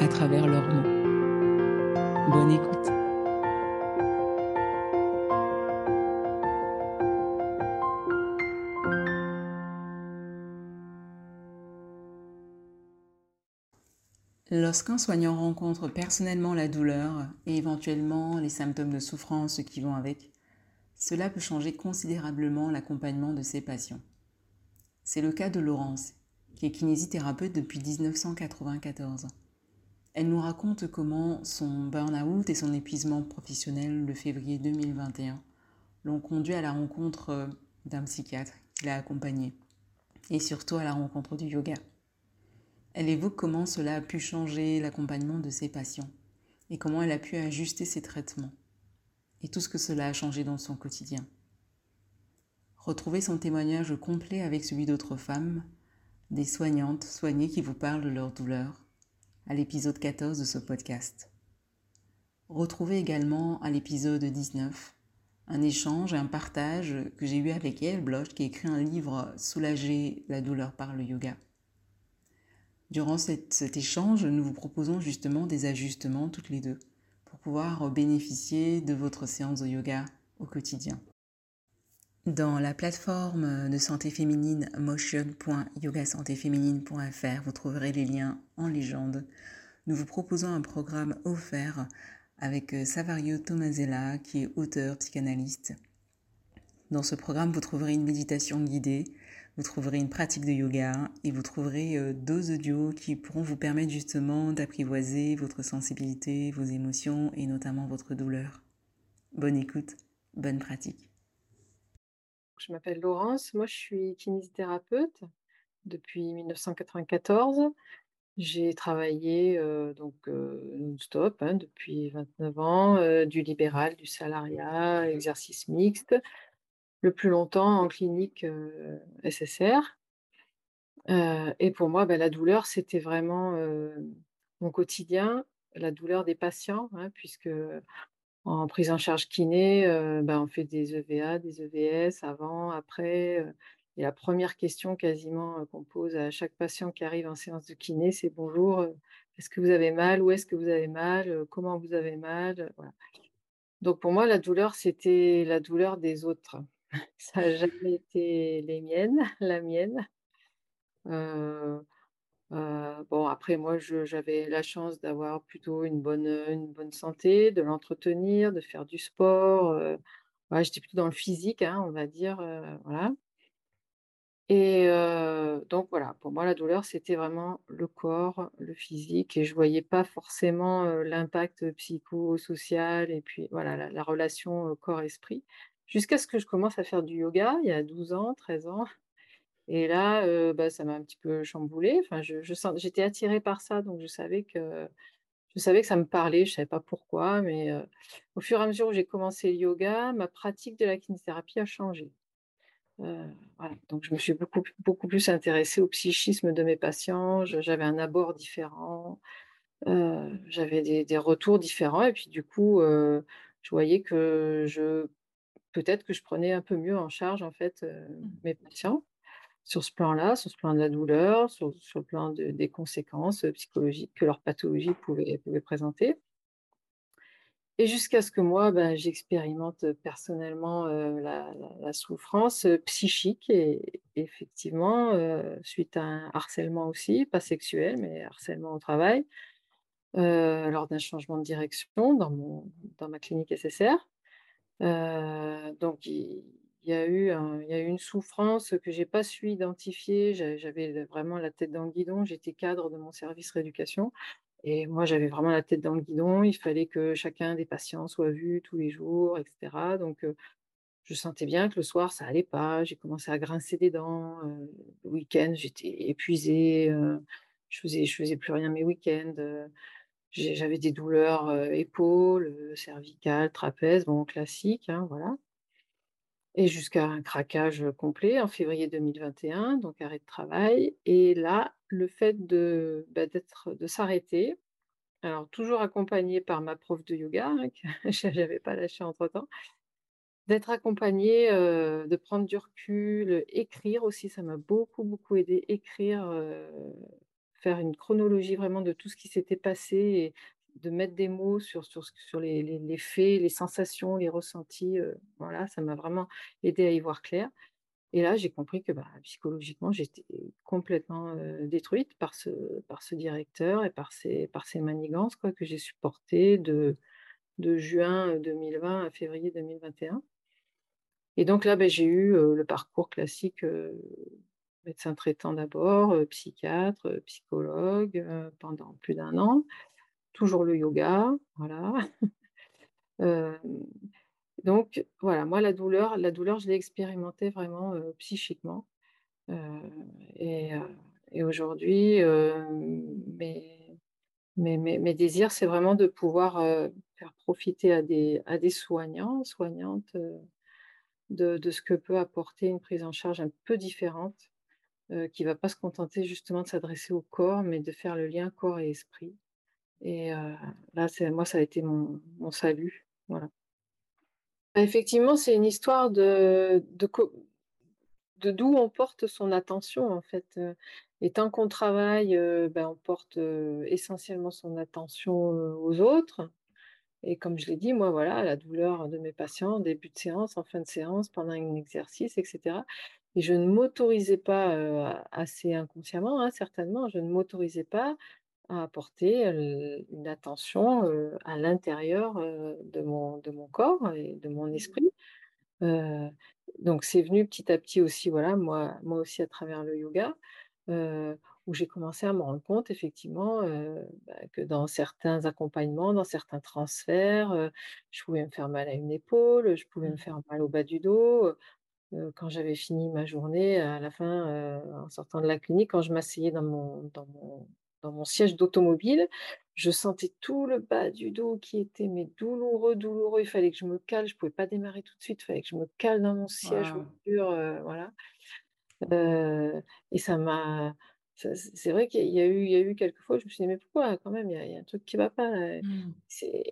à travers leurs mots. Bonne écoute. Lorsqu'un soignant rencontre personnellement la douleur et éventuellement les symptômes de souffrance qui vont avec, cela peut changer considérablement l'accompagnement de ses patients. C'est le cas de Laurence, qui est kinésithérapeute depuis 1994. Elle nous raconte comment son burn-out et son épuisement professionnel de février 2021 l'ont conduit à la rencontre euh, d'un psychiatre qui l'a accompagné et surtout à la rencontre du yoga. Elle évoque comment cela a pu changer l'accompagnement de ses patients et comment elle a pu ajuster ses traitements et tout ce que cela a changé dans son quotidien. Retrouvez son témoignage complet avec celui d'autres femmes, des soignantes soignées qui vous parlent de leur douleur à l'épisode 14 de ce podcast. Retrouvez également à l'épisode 19 un échange et un partage que j'ai eu avec Yael Bloch qui écrit un livre Soulager la douleur par le yoga. Durant cet échange, nous vous proposons justement des ajustements toutes les deux pour pouvoir bénéficier de votre séance de yoga au quotidien. Dans la plateforme de santé féminine motion.yogasantéféminine.fr, vous trouverez les liens en légende. Nous vous proposons un programme offert avec Savario Tomasella, qui est auteur, psychanalyste. Dans ce programme, vous trouverez une méditation guidée, vous trouverez une pratique de yoga et vous trouverez euh, deux audios qui pourront vous permettre justement d'apprivoiser votre sensibilité, vos émotions et notamment votre douleur. Bonne écoute, bonne pratique. Je m'appelle Laurence, moi je suis kinésithérapeute depuis 1994. J'ai travaillé euh, donc euh, non-stop hein, depuis 29 ans, euh, du libéral, du salariat, exercice mixte, le plus longtemps en clinique SSR. et pour moi, bah, la douleur, c'était vraiment mon quotidien, la douleur des patients, hein, puisque en prise en charge kiné, euh, bah, on fait des EVA, des EVS avant, après. Euh, et la première question quasiment euh, qu'on pose à chaque patient qui arrive en séance de kiné, c'est bonjour, est-ce que vous avez mal Où est-ce que vous avez mal Comment vous avez mal Donc pour moi, la douleur, c'était la douleur des autres. Ça n'a jamais été les miennes, la mienne. Euh, bon, après, moi, j'avais la chance d'avoir plutôt une bonne, une bonne santé, de l'entretenir, de faire du sport. Euh, j'étais plutôt dans le physique, hein, on va dire. Euh, voilà. Et donc, voilà, pour moi, la douleur, c'était vraiment le corps, le physique, et je ne voyais pas forcément l'impact psychosocial et puis voilà, la relation corps-esprit. Jusqu'à ce que je commence à faire du yoga il y a 12 ans, 13 ans. Et là, bah, ça m'a un petit peu chamboulée. Enfin, je, j'étais attirée par ça, donc je savais que je savais que ça me parlait. Je savais pas pourquoi, mais au fur et à mesure où j'ai commencé le yoga, ma pratique de la kinésithérapie a changé. voilà. Donc, je me suis beaucoup, beaucoup plus intéressée au psychisme de mes patients. j'avais un abord différent. j'avais des, des, retours différents. Et puis, du coup, je voyais que je peut-être que je prenais un peu mieux en charge en fait mmh. mes patients sur ce plan-là, sur ce plan de la douleur, sur, le plan des conséquences psychologiques que leur pathologie pouvait, présenter. Et jusqu'à ce que moi, ben, j'expérimente personnellement euh, la, souffrance psychique et effectivement, euh, suite à un harcèlement aussi, pas sexuel, mais harcèlement au travail, lors d'un changement de direction dans mon dans ma clinique SSR. Donc il il y a eu une souffrance que j'ai pas su identifier. J'a j'avais vraiment la tête dans le guidon. J'étais cadre de mon service rééducation et moi, j'avais vraiment la tête dans le guidon. Il fallait que chacun des patients soit vu tous les jours et cetera. Donc heu, je sentais bien que le soir, ça allait pas. J'ai commencé à grincer des dents, heu, le week-end, j'étais épuisée, heu, je faisais faisais plus rien mes week-ends, j'avais des douleurs, épaules, cervicales, trapèzes, bon classique, hein, voilà et jusqu'à un craquage, complet en février 2021, donc arrêt de travail et là, le fait de, bah, s'arrêter, alors toujours accompagnée par ma prof de yoga, hein, que j'avais pas lâché entre-temps. D'être accompagnée, heu, de prendre du recul, écrire aussi, ça m'a beaucoup, beaucoup aidé. Écrire, faire une chronologie vraiment de tout ce qui s'était passé de mettre des mots sur sur sur les les faits, les sensations, les ressentis, heu, voilà, ça m'a vraiment aidé à y voir clair et là, j'ai compris que, bah, psychologiquement, j'étais complètement, heu, détruite par ce par ce directeur et par ses par ses manigances, quoi, que j'ai supportées de de juin, 2020 à février 2021 et donc là, beh, j'ai eu, le parcours classique, médecin traitant d'abord, psychiatre, psychologue, pendant plus d'1 an. Toujours le yoga, voilà. Hem, donc voilà, moi la douleur la douleur, je l'ai expérimentée vraiment, heu, psychiquement, heu et aujourd'hui, mes désirs, c'est vraiment de pouvoir, faire profiter à des soignants, soignantes, de ce que peut apporter une prise en charge un peu différente, qui va pas se contenter justement de s'adresser au corps, mais de faire le lien corps et esprit et heu, là, moi, ça a été mon salut, voilà. Effectivement, c'est une histoire de d'où on porte son attention, en fait, heu et tant qu'on travaille, heu, ben, on porte, essentiellement son attention, aux autres. Et comme je l'ai dit, moi, voilà, la douleur de mes patients en début de séance, en fin de séance, pendant un exercice et cetera. Et je ne m'autorisais pas, assez inconsciemment, hein, certainement, je ne m'autorisais pas à apporter, une attention, à l'intérieur, de mon de mon corps et de mon esprit. Heu, donc c'est venu petit à petit aussi, voilà, moi moi aussi à travers le yoga, où j'ai commencé à me rendre compte effectivement, bah, que dans certains accompagnements, dans certains transferts, je pouvais me faire mal à une épaule, je pouvais me Mmh. faire mal au bas du dos, quand j'avais fini ma journée à la fin, en sortant de la clinique, quand je m'asseyais dans mon dans mon dans mon siège d'automobile, je sentais tout le bas du dos qui était mais douloureux, douloureux. Il fallait que je me cale, je pouvais pas démarrer tout de suite, il fallait que je me cale dans mon siège heu, voilà. Heu et ça m'a c'est vrai qu'il y a eu il y a eu quelques fois, je me suis dit: «Mais pourquoi quand même? Il y a il y a un truc qui va pas là». Mmh.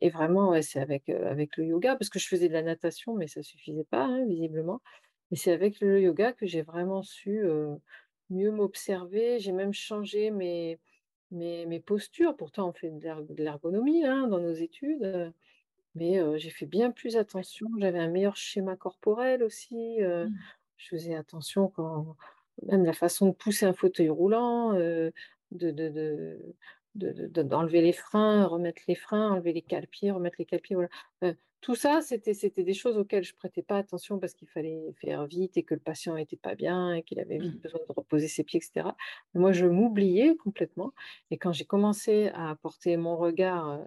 Et vraiment, ouais, c'est avec, heu, avec le yoga parce que je faisais de la natation, mais ça suffisait pas, hein, visiblement et c'est avec le yoga que j'ai vraiment su, mieux m'observer. J'ai même changé mes mes mes postures. Pourtant, on fait de l'erg de l'ergonomie, hein, dans nos études, heu, mais j'ai fait bien plus attention. J'avais un meilleur schéma corporel aussi, Mmh. je faisais attention quand même la façon de pousser un fauteuil roulant, de de de de de de d'enlever les freins, remettre les freins, enlever les cale-pieds, remettre les cale-pieds, voilà. Tout ça, c'était c'était des choses auxquelles je prêtais pas attention parce qu'il fallait faire vite et que le patient était pas bien et qu'il avait vite Mmh. besoin de reposer ses pieds et cetera. Moi, je m'oubliais complètement et quand j'ai commencé à porter mon regard,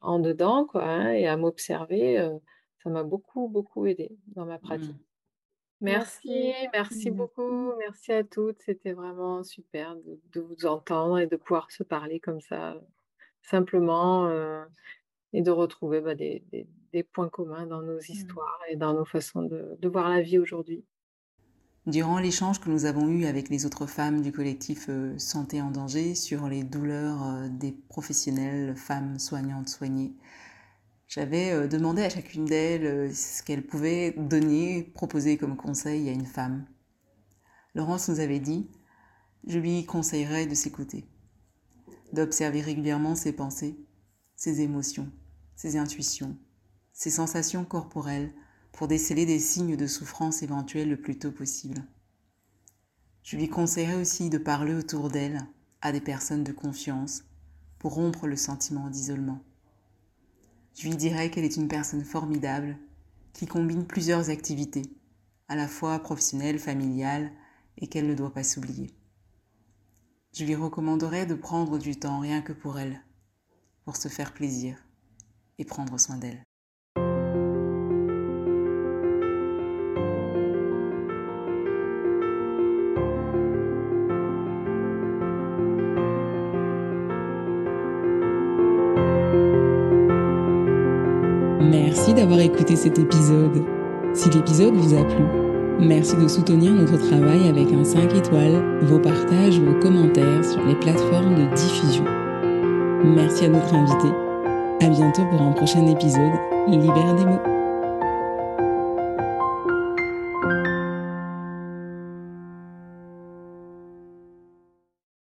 en dedans, quoi, hein et à m'observer, ça m'a beaucoup, beaucoup aidée dans ma pratique. Mmh. Merci, Merci. merci beaucoup, merci à toutes. C'était vraiment super de de vous entendre et de pouvoir se parler comme ça, simplement, et de retrouver, bah, des des des points communs dans nos Mmh. histoires et dans nos façons de de voir la vie aujourd'hui. Durant l'échange que nous avons eu avec les autres femmes du collectif, heu, Santé en danger sur les douleurs, heu, des professionnelles, femmes soignantes, soignées, j'avais, heu, demandé à chacune d'elles, ce qu'elle pouvait donner, proposer comme conseil à une femme. Laurence nous avait dit: «Je lui conseillerais de s'écouter, d'observer régulièrement ses pensées, ses émotions, ses intuitions, ses sensations corporelles pour déceler des signes de souffrance éventuels le plus tôt possible. Je lui conseillerais aussi de parler autour d'elle à des personnes de confiance, pour rompre le sentiment d'isolement. Je lui dirai qu'elle est une personne formidable qui combine plusieurs activités, à la fois professionnelles, familiales, et qu'elle ne doit pas s'oublier. Je lui recommanderai de prendre du temps rien que pour elle, pour se faire plaisir et prendre soin d'elle. Merci d'avoir écouté cet épisode. Si l'épisode vous a plu, merci de soutenir notre travail avec un 5 étoiles, vos partages, vos commentaires sur les plateformes de diffusion. Merci à notre invité. À bientôt pour un prochain épisode Libère des mots.